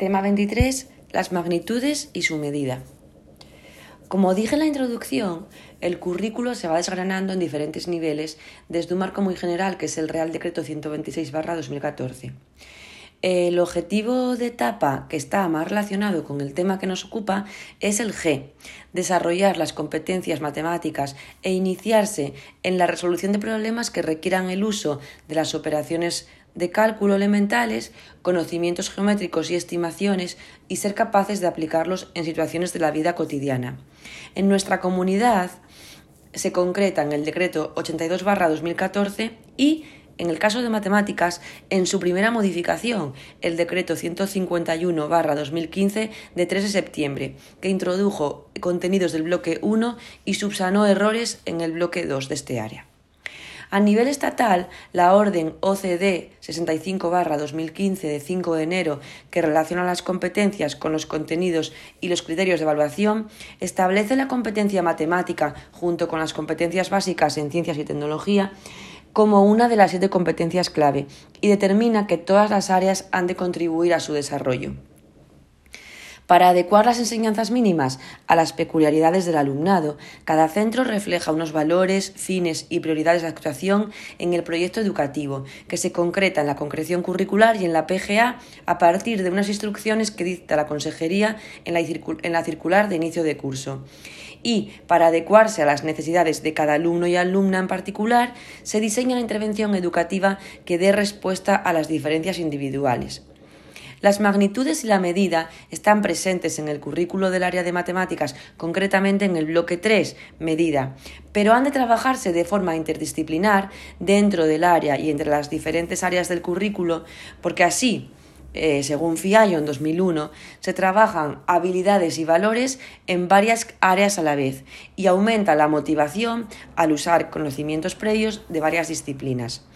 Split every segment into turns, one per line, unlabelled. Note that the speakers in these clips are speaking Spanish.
Tema 23. Las magnitudes y su medida. Como dije en la introducción, el currículo se va desgranando en diferentes niveles desde un marco muy general que es el Real Decreto 126-2014. El objetivo de etapa que está más relacionado con el tema que nos ocupa es el G, desarrollar las competencias matemáticas e iniciarse en la resolución de problemas que requieran el uso de las operaciones de cálculo elementales, conocimientos geométricos y estimaciones y ser capaces de aplicarlos en situaciones de la vida cotidiana. En nuestra comunidad se concreta en el decreto 82-2014 y en el caso de matemáticas, en su primera modificación, el decreto 151-2015 de 3 de septiembre, que introdujo contenidos del bloque 1 y subsanó errores en el bloque 2 de este área. A nivel estatal, la orden OCD 65-2015 de 5 de enero, que relaciona las competencias con los contenidos y los criterios de evaluación, establece la competencia matemática junto con las competencias básicas en ciencias y tecnología como una de las siete competencias clave y determina que todas las áreas han de contribuir a su desarrollo. Para adecuar las enseñanzas mínimas a las peculiaridades del alumnado, cada centro refleja unos valores, fines y prioridades de actuación en el proyecto educativo, que se concreta en la concreción curricular y en la PGA a partir de unas instrucciones que dicta la Consejería en la, circular de inicio de curso. Y, para adecuarse a las necesidades de cada alumno y alumna en particular, se diseña la intervención educativa que dé respuesta a las diferencias individuales. Las magnitudes y la medida están presentes en el currículo del área de matemáticas, concretamente en el bloque 3, medida, pero han de trabajarse de forma interdisciplinar dentro del área y entre las diferentes áreas del currículo, porque así, eh, según FIAIO en 2001, se trabajan habilidades y valores en varias áreas a la vez y aumenta la motivación al usar conocimientos previos de varias disciplinas.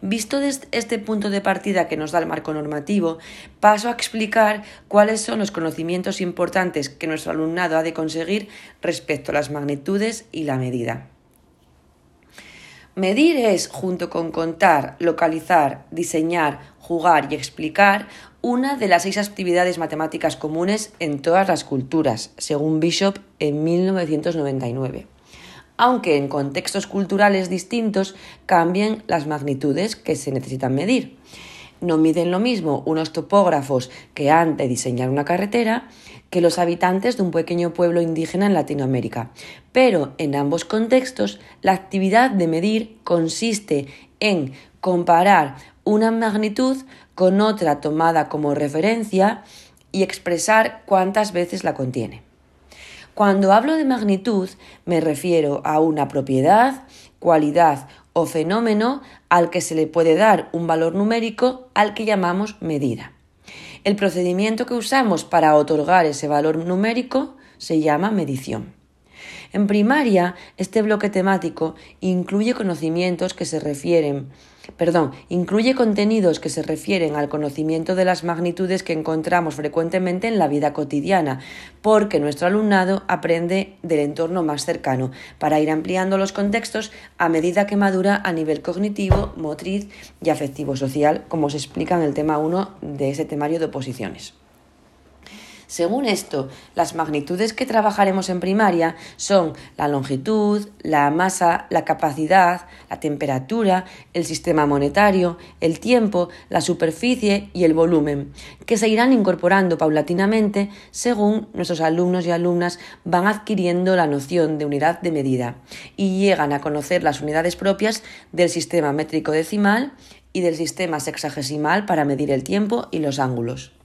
Visto desde este punto de partida que nos da el marco normativo, paso a explicar cuáles son los conocimientos importantes que nuestro alumnado ha de conseguir respecto a las magnitudes y la medida. Medir es, junto con contar, localizar, diseñar, jugar y explicar, una de las seis actividades matemáticas comunes en todas las culturas, según Bishop en 1999 aunque en contextos culturales distintos cambien las magnitudes que se necesitan medir. No miden lo mismo unos topógrafos que han de diseñar una carretera que los habitantes de un pequeño pueblo indígena en Latinoamérica. Pero en ambos contextos, la actividad de medir consiste en comparar una magnitud con otra tomada como referencia y expresar cuántas veces la contiene. Cuando hablo de magnitud me refiero a una propiedad, cualidad o fenómeno al que se le puede dar un valor numérico al que llamamos medida. El procedimiento que usamos para otorgar ese valor numérico se llama medición. En primaria, este bloque temático incluye conocimientos que se refieren perdón, incluye contenidos que se refieren al conocimiento de las magnitudes que encontramos frecuentemente en la vida cotidiana, porque nuestro alumnado aprende del entorno más cercano, para ir ampliando los contextos a medida que madura a nivel cognitivo, motriz y afectivo social, como se explica en el tema 1 de ese temario de oposiciones. Según esto, las magnitudes que trabajaremos en primaria son la longitud, la masa, la capacidad, la temperatura, el sistema monetario, el tiempo, la superficie y el volumen, que se irán incorporando paulatinamente según nuestros alumnos y alumnas van adquiriendo la noción de unidad de medida y llegan a conocer las unidades propias del sistema métrico decimal y del sistema sexagesimal para medir el tiempo y los ángulos.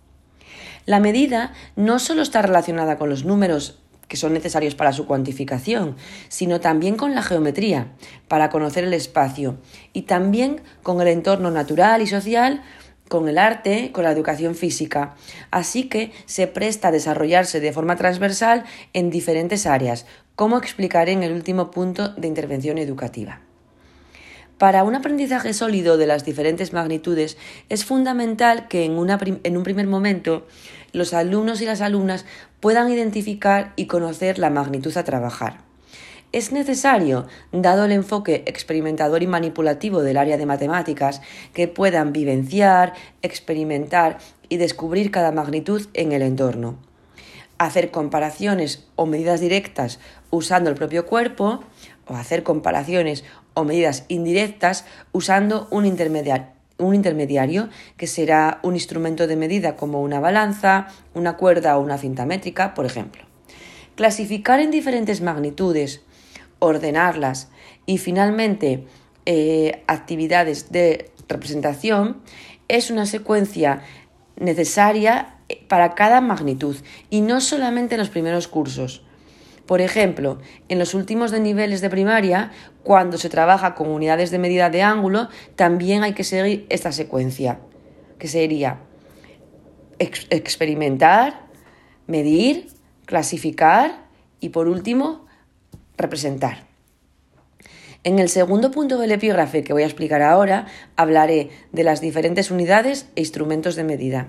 La medida no solo está relacionada con los números que son necesarios para su cuantificación, sino también con la geometría, para conocer el espacio, y también con el entorno natural y social, con el arte, con la educación física. Así que se presta a desarrollarse de forma transversal en diferentes áreas, como explicaré en el último punto de intervención educativa. Para un aprendizaje sólido de las diferentes magnitudes es fundamental que en, un primer momento los alumnos y las alumnas puedan identificar y conocer la magnitud a trabajar. Es necesario, dado el enfoque experimentador y manipulativo del área de matemáticas, que puedan vivenciar, experimentar y descubrir cada magnitud en el entorno. Hacer comparaciones o medidas directas usando el propio cuerpo o hacer comparaciones o medidas indirectas usando un intermediario, un intermediario que será un instrumento de medida como una balanza, una cuerda o una cinta métrica, por ejemplo. Clasificar en diferentes magnitudes, ordenarlas y finalmente eh, actividades de representación es una secuencia necesaria para cada magnitud y no solamente en los primeros cursos. Por ejemplo, en los últimos de niveles de primaria, cuando se trabaja con unidades de medida de ángulo, también hay que seguir esta secuencia, que sería experimentar, medir, clasificar y por último, representar. En el segundo punto del epígrafe que voy a explicar ahora, hablaré de las diferentes unidades e instrumentos de medida.